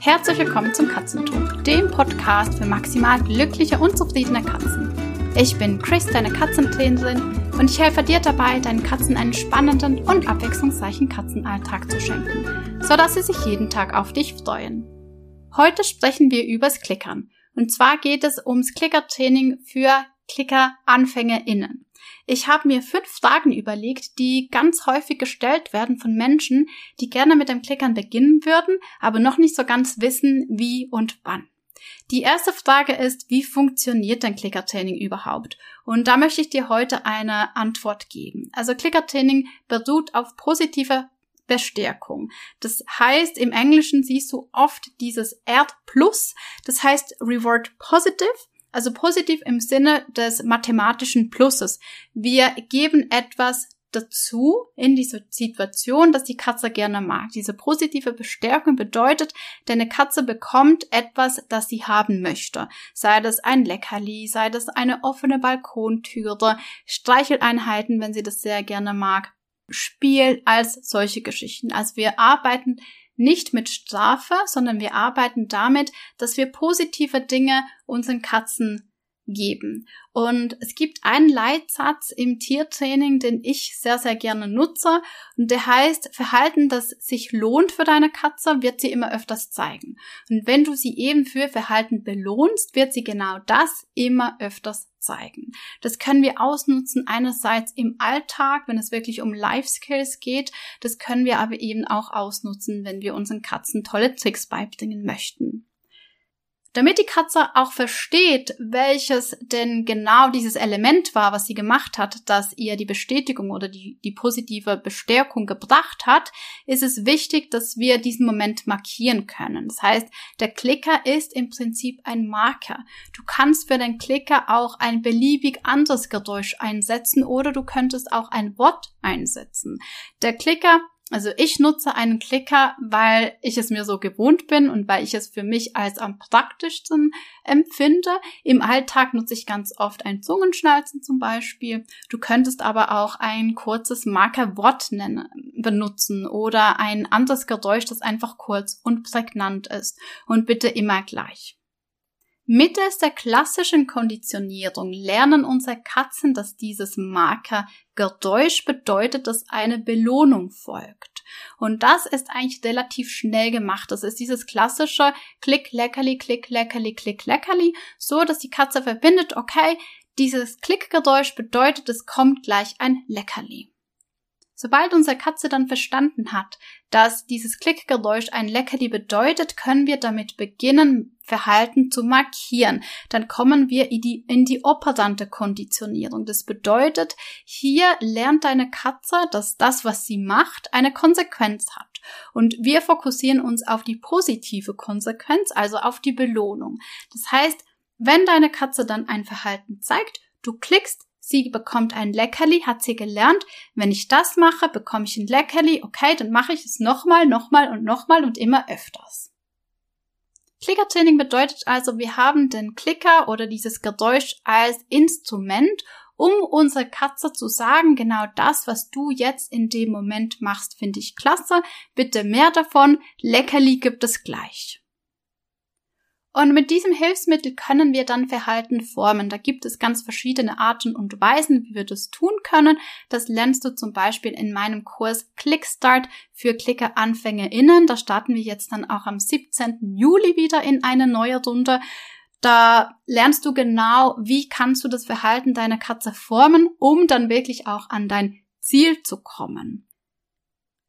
Herzlich willkommen zum Katzentalk, dem Podcast für maximal glückliche und zufriedene Katzen. Ich bin Chris, deine Katzentrainerin, und ich helfe dir dabei, deinen Katzen einen spannenden und abwechslungsreichen Katzenalltag zu schenken, sodass sie sich jeden Tag auf dich freuen. Heute sprechen wir übers Klickern. Und zwar geht es ums Klickertraining für Klicker-AnfängerInnen. Ich habe mir fünf Fragen überlegt, die ganz häufig gestellt werden von Menschen, die gerne mit dem Klickern beginnen würden, aber noch nicht so ganz wissen, wie und wann. Die erste Frage ist, wie funktioniert denn Klickertraining überhaupt? Und da möchte ich dir heute eine Antwort geben. Also Klickertraining beruht auf positiver Bestärkung. Das heißt, im Englischen siehst du oft dieses R plus, das heißt Reward Positive also positiv im Sinne des mathematischen Pluses. Wir geben etwas dazu in diese Situation, dass die Katze gerne mag. Diese positive Bestärkung bedeutet, deine Katze bekommt etwas, das sie haben möchte. Sei das ein Leckerli, sei das eine offene Balkontüre, Streicheleinheiten, wenn sie das sehr gerne mag, Spiel als solche Geschichten. Also wir arbeiten nicht mit Strafe, sondern wir arbeiten damit, dass wir positive Dinge unseren Katzen geben. Und es gibt einen Leitsatz im Tiertraining, den ich sehr, sehr gerne nutze. Und der heißt, Verhalten, das sich lohnt für deine Katze, wird sie immer öfters zeigen. Und wenn du sie eben für Verhalten belohnst, wird sie genau das immer öfters zeigen. Das können wir ausnutzen einerseits im Alltag, wenn es wirklich um Life Skills geht. Das können wir aber eben auch ausnutzen, wenn wir unseren Katzen tolle Tricks beibringen möchten. Damit die Katze auch versteht, welches denn genau dieses Element war, was sie gemacht hat, das ihr die Bestätigung oder die, die positive Bestärkung gebracht hat, ist es wichtig, dass wir diesen Moment markieren können. Das heißt, der Klicker ist im Prinzip ein Marker. Du kannst für den Klicker auch ein beliebig anderes Geräusch einsetzen oder du könntest auch ein Wort einsetzen. Der Klicker also ich nutze einen Klicker, weil ich es mir so gewohnt bin und weil ich es für mich als am praktischsten empfinde. Im Alltag nutze ich ganz oft ein Zungenschnalzen zum Beispiel. Du könntest aber auch ein kurzes Markerwort benutzen oder ein anderes Geräusch, das einfach kurz und prägnant ist. Und bitte immer gleich. Mittels der klassischen Konditionierung lernen unsere Katzen, dass dieses Marker Geräusch bedeutet, dass eine Belohnung folgt. Und das ist eigentlich relativ schnell gemacht. Das ist dieses klassische Klick, Leckerli, Klick, Leckerli, Klick, Leckerli, so dass die Katze verbindet, okay, dieses Klickgeräusch bedeutet, es kommt gleich ein Leckerli. Sobald unsere Katze dann verstanden hat, dass dieses Klickgeräusch ein Leckerli bedeutet, können wir damit beginnen, Verhalten zu markieren. Dann kommen wir in die, in die operante Konditionierung. Das bedeutet, hier lernt deine Katze, dass das, was sie macht, eine Konsequenz hat. Und wir fokussieren uns auf die positive Konsequenz, also auf die Belohnung. Das heißt, wenn deine Katze dann ein Verhalten zeigt, du klickst Sie bekommt ein Leckerli, hat sie gelernt. Wenn ich das mache, bekomme ich ein Leckerli. Okay, dann mache ich es nochmal, nochmal und nochmal und immer öfters. Klickertraining bedeutet also, wir haben den Klicker oder dieses Geräusch als Instrument, um unsere Katze zu sagen, genau das, was du jetzt in dem Moment machst, finde ich klasse. Bitte mehr davon. Leckerli gibt es gleich. Und mit diesem Hilfsmittel können wir dann Verhalten formen. Da gibt es ganz verschiedene Arten und Weisen, wie wir das tun können. Das lernst du zum Beispiel in meinem Kurs Clickstart für Klicker-AnfängerInnen. Da starten wir jetzt dann auch am 17. Juli wieder in eine neue Runde. Da lernst du genau, wie kannst du das Verhalten deiner Katze formen, um dann wirklich auch an dein Ziel zu kommen.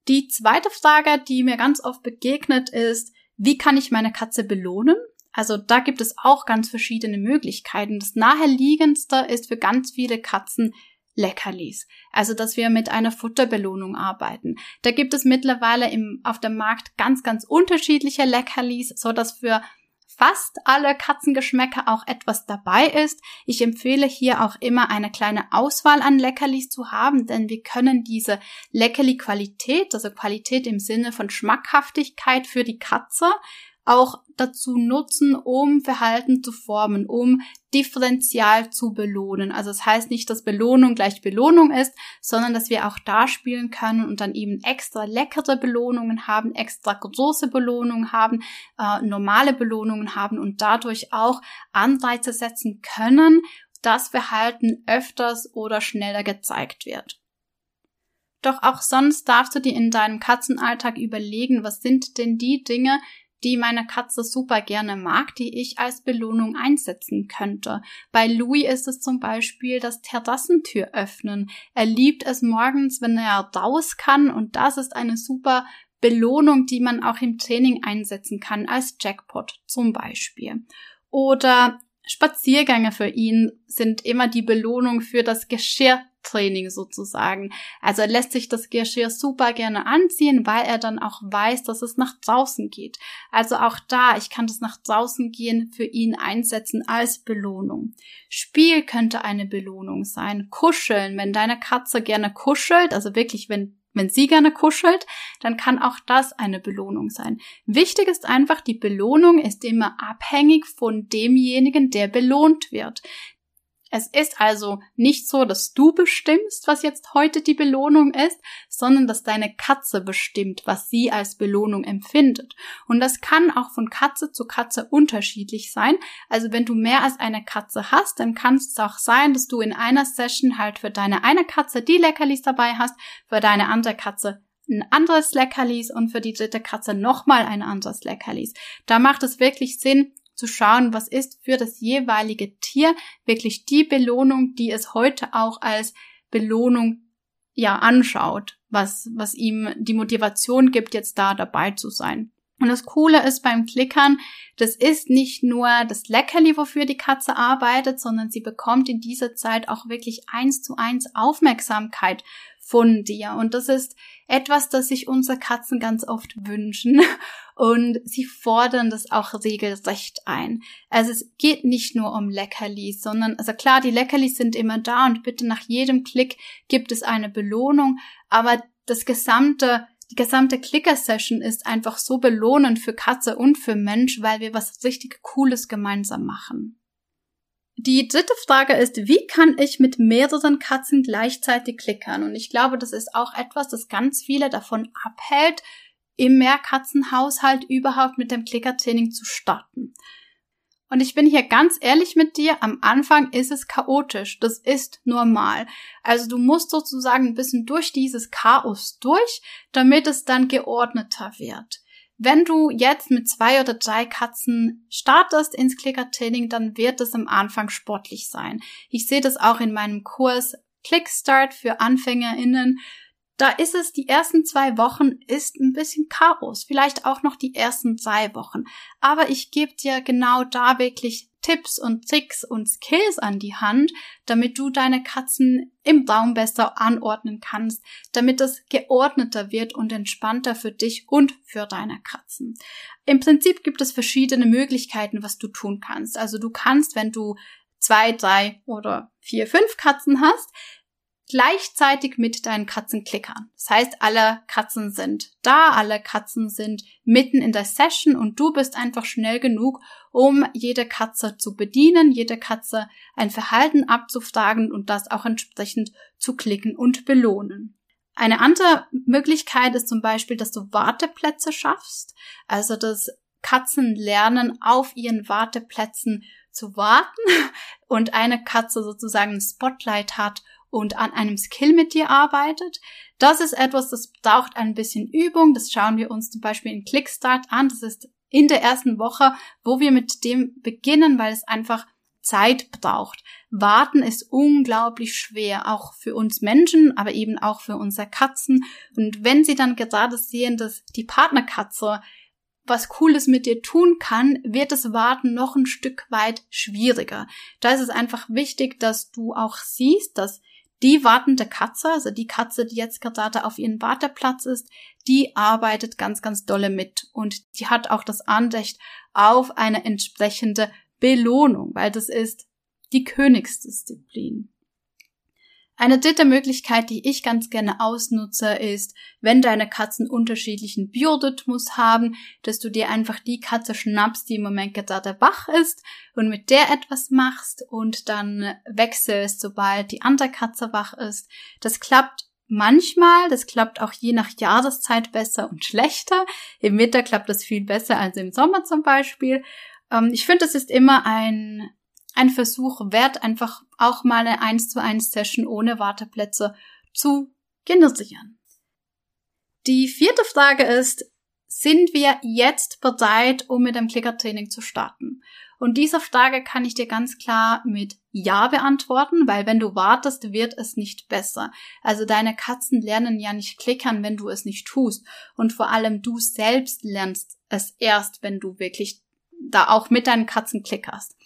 Die zweite Frage, die mir ganz oft begegnet, ist, wie kann ich meine Katze belohnen? Also da gibt es auch ganz verschiedene Möglichkeiten. Das naheliegendste ist für ganz viele Katzen Leckerlis. Also, dass wir mit einer Futterbelohnung arbeiten. Da gibt es mittlerweile im, auf dem Markt ganz, ganz unterschiedliche Leckerlis, so dass für fast alle Katzengeschmäcker auch etwas dabei ist. Ich empfehle hier auch immer eine kleine Auswahl an Leckerlis zu haben, denn wir können diese Leckerli-Qualität, also Qualität im Sinne von Schmackhaftigkeit für die Katze, auch dazu nutzen, um Verhalten zu formen, um differenzial zu belohnen. Also das heißt nicht, dass Belohnung gleich Belohnung ist, sondern dass wir auch da spielen können und dann eben extra leckere Belohnungen haben, extra große Belohnungen haben, äh, normale Belohnungen haben und dadurch auch Anreize setzen können, dass Verhalten öfters oder schneller gezeigt wird. Doch auch sonst darfst du dir in deinem Katzenalltag überlegen, was sind denn die Dinge, die meine Katze super gerne mag, die ich als Belohnung einsetzen könnte. Bei Louis ist es zum Beispiel das Terrassentür öffnen. Er liebt es morgens, wenn er raus kann und das ist eine super Belohnung, die man auch im Training einsetzen kann, als Jackpot zum Beispiel. Oder Spaziergänge für ihn sind immer die Belohnung für das Geschirr Training sozusagen. Also er lässt sich das Geschirr super gerne anziehen, weil er dann auch weiß, dass es nach draußen geht. Also auch da, ich kann das nach draußen gehen für ihn einsetzen als Belohnung. Spiel könnte eine Belohnung sein. Kuscheln, wenn deine Katze gerne kuschelt, also wirklich, wenn wenn sie gerne kuschelt, dann kann auch das eine Belohnung sein. Wichtig ist einfach, die Belohnung ist immer abhängig von demjenigen, der belohnt wird. Es ist also nicht so, dass du bestimmst, was jetzt heute die Belohnung ist, sondern dass deine Katze bestimmt, was sie als Belohnung empfindet. Und das kann auch von Katze zu Katze unterschiedlich sein. Also wenn du mehr als eine Katze hast, dann kann es auch sein, dass du in einer Session halt für deine eine Katze die Leckerlis dabei hast, für deine andere Katze ein anderes Leckerlis und für die dritte Katze nochmal ein anderes Leckerlis. Da macht es wirklich Sinn, zu schauen, was ist für das jeweilige Tier wirklich die Belohnung, die es heute auch als Belohnung ja anschaut, was, was ihm die Motivation gibt, jetzt da dabei zu sein. Und das Coole ist beim Klickern, das ist nicht nur das Leckerli, wofür die Katze arbeitet, sondern sie bekommt in dieser Zeit auch wirklich eins zu eins Aufmerksamkeit von dir. Und das ist etwas, das sich unsere Katzen ganz oft wünschen. Und sie fordern das auch regelrecht ein. Also es geht nicht nur um Leckerlis, sondern, also klar, die Leckerlis sind immer da und bitte nach jedem Klick gibt es eine Belohnung, aber das gesamte die gesamte Clicker-Session ist einfach so belohnend für Katze und für Mensch, weil wir was richtig Cooles gemeinsam machen. Die dritte Frage ist, wie kann ich mit mehreren Katzen gleichzeitig klickern? Und ich glaube, das ist auch etwas, das ganz viele davon abhält, im Mehrkatzenhaushalt überhaupt mit dem Klickertraining zu starten. Und ich bin hier ganz ehrlich mit dir, am Anfang ist es chaotisch. Das ist normal. Also du musst sozusagen ein bisschen durch dieses Chaos durch, damit es dann geordneter wird. Wenn du jetzt mit zwei oder drei Katzen startest ins Klickertraining, dann wird es am Anfang sportlich sein. Ich sehe das auch in meinem Kurs Clickstart für AnfängerInnen da ist es, die ersten zwei Wochen ist ein bisschen Chaos, vielleicht auch noch die ersten drei Wochen. Aber ich gebe dir genau da wirklich Tipps und Tricks und Skills an die Hand, damit du deine Katzen im Raum besser anordnen kannst, damit es geordneter wird und entspannter für dich und für deine Katzen. Im Prinzip gibt es verschiedene Möglichkeiten, was du tun kannst. Also du kannst, wenn du zwei, drei oder vier, fünf Katzen hast, gleichzeitig mit deinen Katzen klickern. Das heißt, alle Katzen sind da, alle Katzen sind mitten in der Session und du bist einfach schnell genug, um jede Katze zu bedienen, jede Katze ein Verhalten abzufragen und das auch entsprechend zu klicken und belohnen. Eine andere Möglichkeit ist zum Beispiel, dass du Warteplätze schaffst, also dass Katzen lernen, auf ihren Warteplätzen zu warten und eine Katze sozusagen ein Spotlight hat und an einem Skill mit dir arbeitet. Das ist etwas, das braucht ein bisschen Übung. Das schauen wir uns zum Beispiel in Clickstart an. Das ist in der ersten Woche, wo wir mit dem beginnen, weil es einfach Zeit braucht. Warten ist unglaublich schwer, auch für uns Menschen, aber eben auch für unsere Katzen. Und wenn sie dann gerade sehen, dass die Partnerkatze was Cooles mit dir tun kann, wird das Warten noch ein Stück weit schwieriger. Da ist es einfach wichtig, dass du auch siehst, dass die wartende Katze, also die Katze, die jetzt gerade auf ihrem Warteplatz ist, die arbeitet ganz, ganz dolle mit und die hat auch das Anrecht auf eine entsprechende Belohnung, weil das ist die Königsdisziplin. Eine dritte Möglichkeit, die ich ganz gerne ausnutze, ist, wenn deine Katzen unterschiedlichen Biorhythmus haben, dass du dir einfach die Katze schnappst, die im Moment gerade wach ist und mit der etwas machst und dann wechselst, sobald die andere Katze wach ist. Das klappt manchmal, das klappt auch je nach Jahreszeit besser und schlechter. Im Winter klappt das viel besser als im Sommer zum Beispiel. Ähm, ich finde, es ist immer ein ein Versuch wert, einfach auch mal eine 1 zu 1 Session ohne Warteplätze zu generieren. Die vierte Frage ist, sind wir jetzt bereit, um mit dem Klickertraining zu starten? Und diese Frage kann ich dir ganz klar mit Ja beantworten, weil wenn du wartest, wird es nicht besser. Also deine Katzen lernen ja nicht klickern, wenn du es nicht tust. Und vor allem du selbst lernst es erst, wenn du wirklich da auch mit deinen Katzen klickerst.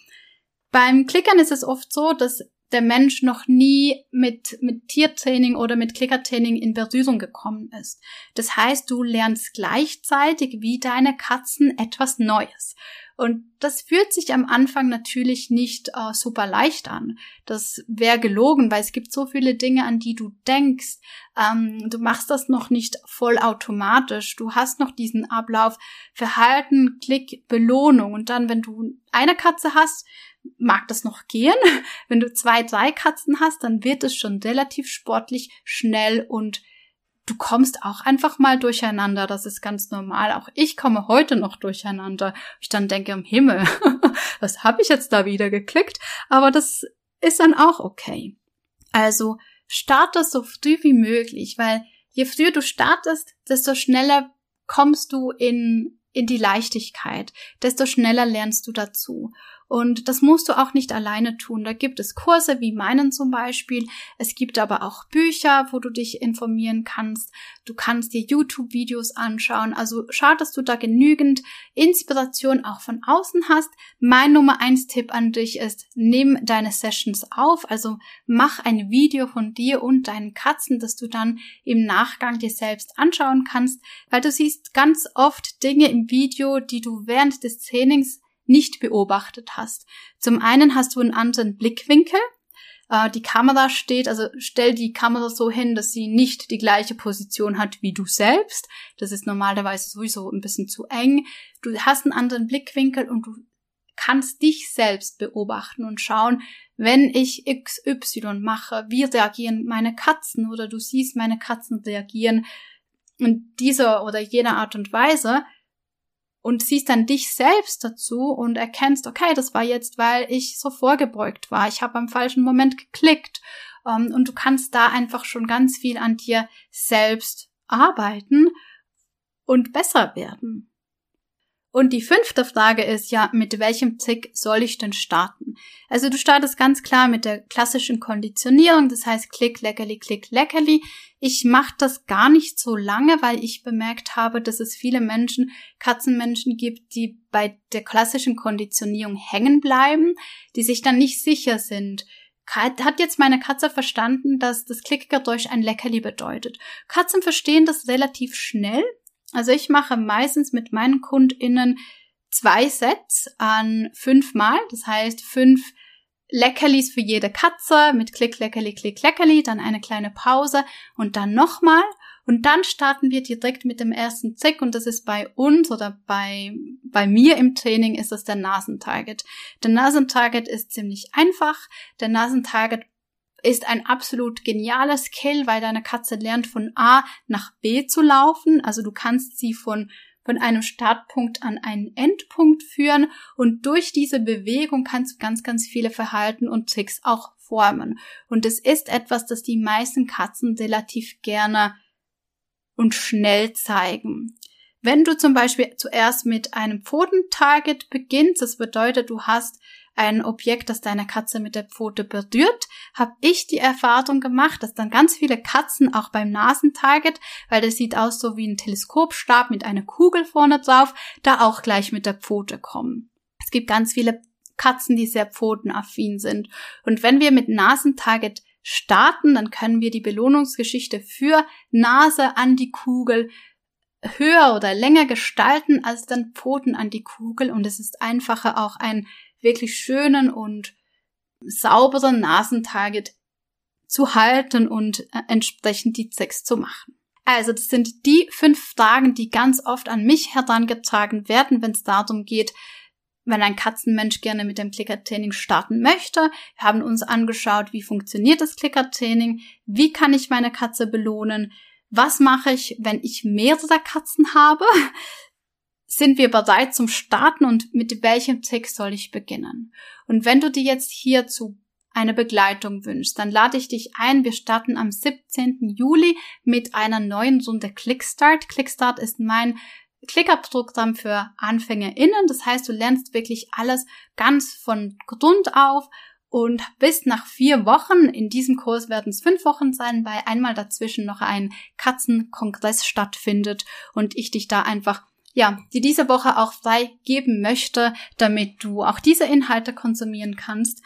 Beim Klickern ist es oft so, dass der Mensch noch nie mit, mit Tiertraining oder mit Klickertraining in Berührung gekommen ist. Das heißt, du lernst gleichzeitig wie deine Katzen etwas Neues. Und das fühlt sich am Anfang natürlich nicht äh, super leicht an. Das wäre gelogen, weil es gibt so viele Dinge, an die du denkst. Ähm, du machst das noch nicht vollautomatisch. Du hast noch diesen Ablauf Verhalten, Klick, Belohnung. Und dann, wenn du eine Katze hast, mag das noch gehen. Wenn du zwei, drei Katzen hast, dann wird es schon relativ sportlich, schnell und du kommst auch einfach mal durcheinander. Das ist ganz normal. Auch ich komme heute noch durcheinander. Ich dann denke, im Himmel, was habe ich jetzt da wieder geklickt? Aber das ist dann auch okay. Also starte so früh wie möglich, weil je früher du startest, desto schneller kommst du in, in die Leichtigkeit, desto schneller lernst du dazu. Und das musst du auch nicht alleine tun. Da gibt es Kurse wie meinen zum Beispiel. Es gibt aber auch Bücher, wo du dich informieren kannst. Du kannst dir YouTube-Videos anschauen. Also schau, dass du da genügend Inspiration auch von außen hast. Mein Nummer eins Tipp an dich ist, nimm deine Sessions auf. Also mach ein Video von dir und deinen Katzen, das du dann im Nachgang dir selbst anschauen kannst, weil du siehst ganz oft Dinge im Video, die du während des Trainings nicht beobachtet hast. Zum einen hast du einen anderen Blickwinkel. Äh, die Kamera steht, also stell die Kamera so hin, dass sie nicht die gleiche Position hat wie du selbst. Das ist normalerweise sowieso ein bisschen zu eng. Du hast einen anderen Blickwinkel und du kannst dich selbst beobachten und schauen, wenn ich XY mache, wie reagieren meine Katzen oder du siehst meine Katzen reagieren in dieser oder jener Art und Weise, und siehst dann dich selbst dazu und erkennst, okay, das war jetzt, weil ich so vorgebeugt war. Ich habe am falschen Moment geklickt. Ähm, und du kannst da einfach schon ganz viel an dir selbst arbeiten und besser werden. Und die fünfte Frage ist ja, mit welchem Tick soll ich denn starten? Also du startest ganz klar mit der klassischen Konditionierung, das heißt Klick, Leckerli, Klick, Leckerli. Ich mache das gar nicht so lange, weil ich bemerkt habe, dass es viele Menschen, Katzenmenschen gibt, die bei der klassischen Konditionierung hängen bleiben, die sich dann nicht sicher sind. Hat jetzt meine Katze verstanden, dass das Klickgeräusch ein Leckerli bedeutet? Katzen verstehen das relativ schnell, also ich mache meistens mit meinen KundInnen zwei Sets an fünfmal. Das heißt fünf Leckerlis für jede Katze mit Klick, Leckerli, Klick, Leckerli, dann eine kleine Pause und dann nochmal. Und dann starten wir direkt mit dem ersten Zick und das ist bei uns oder bei, bei mir im Training ist es der Nasentarget. Der Nasentarget ist ziemlich einfach. Der Nasentarget ist ein absolut genialer Skill, weil deine Katze lernt von A nach B zu laufen. Also du kannst sie von von einem Startpunkt an einen Endpunkt führen und durch diese Bewegung kannst du ganz, ganz viele Verhalten und Tricks auch formen. Und es ist etwas, das die meisten Katzen relativ gerne und schnell zeigen. Wenn du zum Beispiel zuerst mit einem Pfotentarget beginnst, das bedeutet, du hast ein Objekt, das deine Katze mit der Pfote berührt, habe ich die Erfahrung gemacht, dass dann ganz viele Katzen auch beim Nasentarget, weil das sieht aus so wie ein Teleskopstab mit einer Kugel vorne drauf, da auch gleich mit der Pfote kommen. Es gibt ganz viele Katzen, die sehr pfotenaffin sind. Und wenn wir mit Nasentarget starten, dann können wir die Belohnungsgeschichte für Nase an die Kugel höher oder länger gestalten als dann Pfoten an die Kugel und es ist einfacher auch ein wirklich schönen und sauberen Nasentarget zu halten und äh, entsprechend die Tricks zu machen. Also das sind die fünf Fragen, die ganz oft an mich herangetragen werden, wenn es darum geht, wenn ein Katzenmensch gerne mit dem Klickertraining starten möchte. Wir haben uns angeschaut, wie funktioniert das Klickertraining, wie kann ich meine Katze belohnen, was mache ich, wenn ich mehrere Katzen habe, sind wir bereit zum Starten und mit welchem Tick soll ich beginnen? Und wenn du dir jetzt hierzu eine Begleitung wünschst, dann lade ich dich ein. Wir starten am 17. Juli mit einer neuen Runde Clickstart. Clickstart ist mein Klickerprogramm für AnfängerInnen. Das heißt, du lernst wirklich alles ganz von Grund auf und bist nach vier Wochen, in diesem Kurs werden es fünf Wochen sein, weil einmal dazwischen noch ein Katzenkongress stattfindet und ich dich da einfach ja, die diese Woche auch frei geben möchte, damit du auch diese Inhalte konsumieren kannst.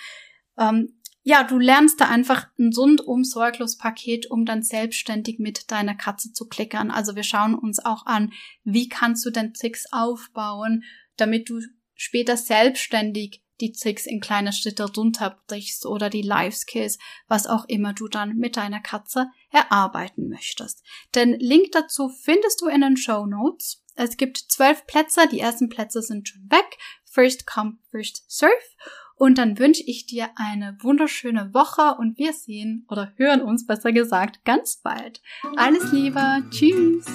Ähm, ja, du lernst da einfach ein rundum sorglos Paket, um dann selbstständig mit deiner Katze zu klickern. Also wir schauen uns auch an, wie kannst du denn Tricks aufbauen, damit du später selbstständig die Tricks in kleine Schritte runterbrichst oder die Life Skills, was auch immer du dann mit deiner Katze erarbeiten möchtest. Den Link dazu findest du in den Show Notes. Es gibt zwölf Plätze, die ersten Plätze sind schon weg. First come, first serve. Und dann wünsche ich dir eine wunderschöne Woche und wir sehen oder hören uns besser gesagt ganz bald. Alles Liebe. Tschüss.